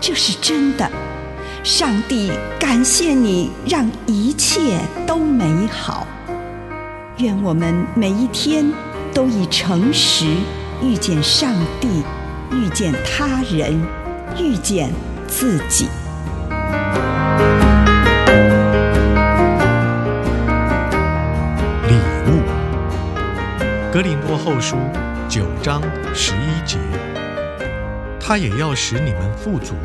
这是真的，上帝感谢你，让一切都美好。愿我们每一天都以诚实遇见上帝，遇见他人，遇见自己。礼物，格林多后书九章十一节。他也要使你们富足，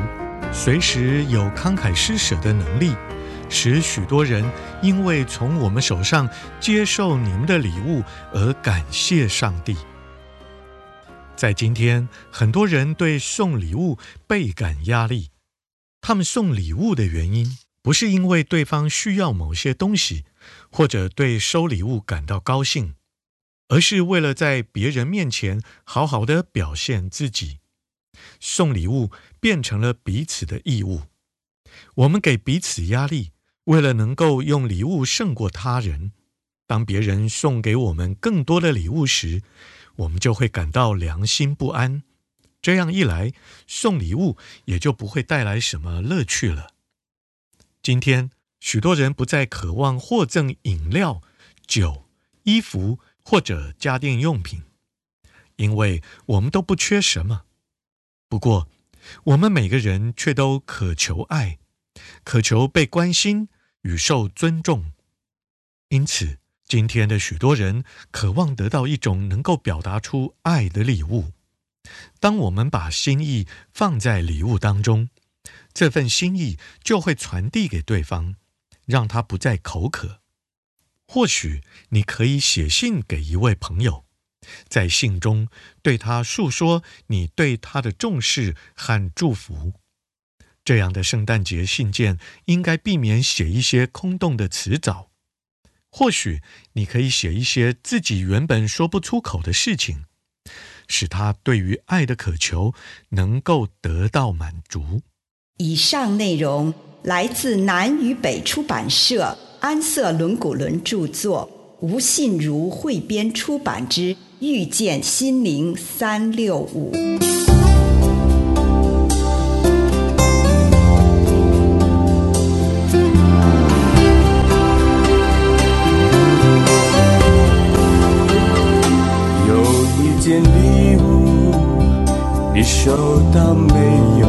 随时有慷慨施舍的能力，使许多人因为从我们手上接受你们的礼物而感谢上帝。在今天，很多人对送礼物倍感压力。他们送礼物的原因，不是因为对方需要某些东西，或者对收礼物感到高兴，而是为了在别人面前好好的表现自己。送礼物变成了彼此的义务，我们给彼此压力，为了能够用礼物胜过他人。当别人送给我们更多的礼物时，我们就会感到良心不安。这样一来，送礼物也就不会带来什么乐趣了。今天，许多人不再渴望获赠饮料、酒、衣服或者家电用品，因为我们都不缺什么。不过，我们每个人却都渴求爱，渴求被关心与受尊重。因此，今天的许多人渴望得到一种能够表达出爱的礼物。当我们把心意放在礼物当中，这份心意就会传递给对方，让他不再口渴。或许你可以写信给一位朋友。在信中对他诉说你对他的重视和祝福。这样的圣诞节信件应该避免写一些空洞的词藻。或许你可以写一些自己原本说不出口的事情，使他对于爱的渴求能够得到满足。以上内容来自南与北出版社安瑟伦古伦著作，吴信如汇编出版之。遇见心灵三六五。有一件礼物，你收到没有？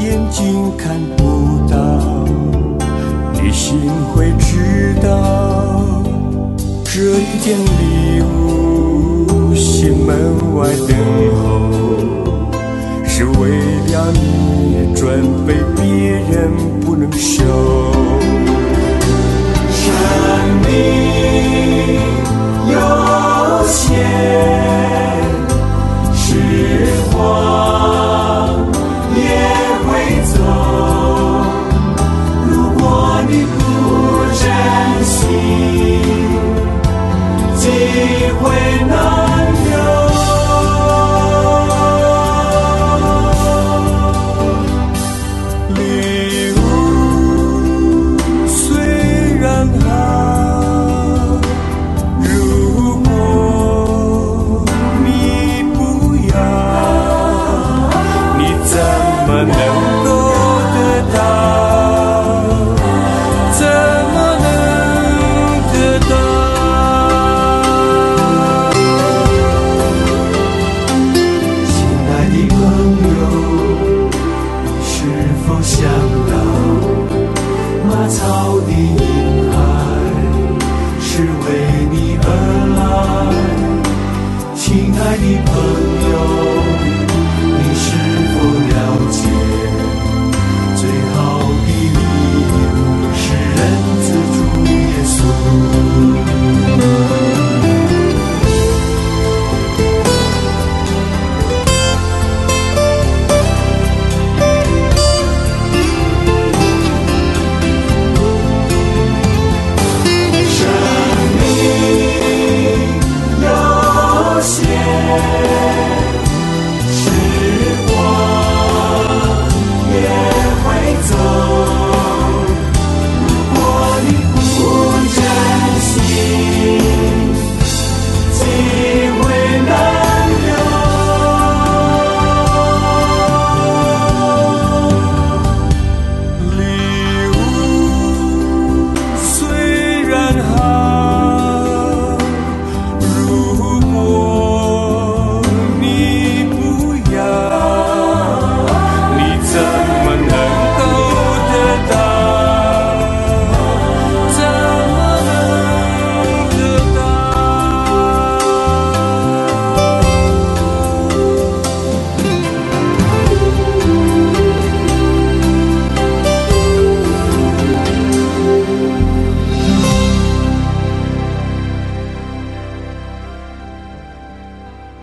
眼睛看不到，你心会知道。这一件礼物。门外等候，是为了你准备，别人不能收。生命有限，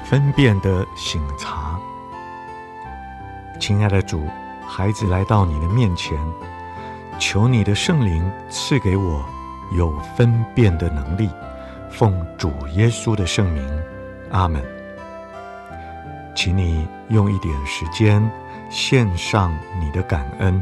分辨的醒察，亲爱的主，孩子来到你的面前，求你的圣灵赐给我有分辨的能力，奉主耶稣的圣名，阿门。请你用一点时间献上你的感恩。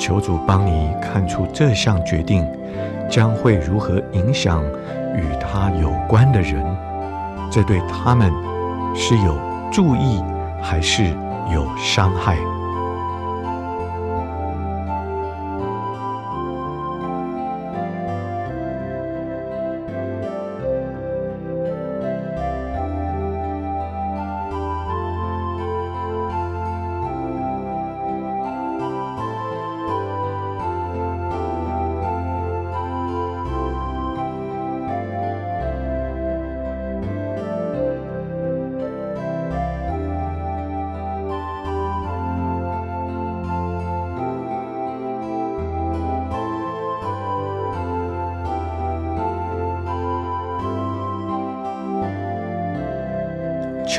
求主帮你看出这项决定将会如何影响与他有关的人，这对他们是有注意还是有伤害。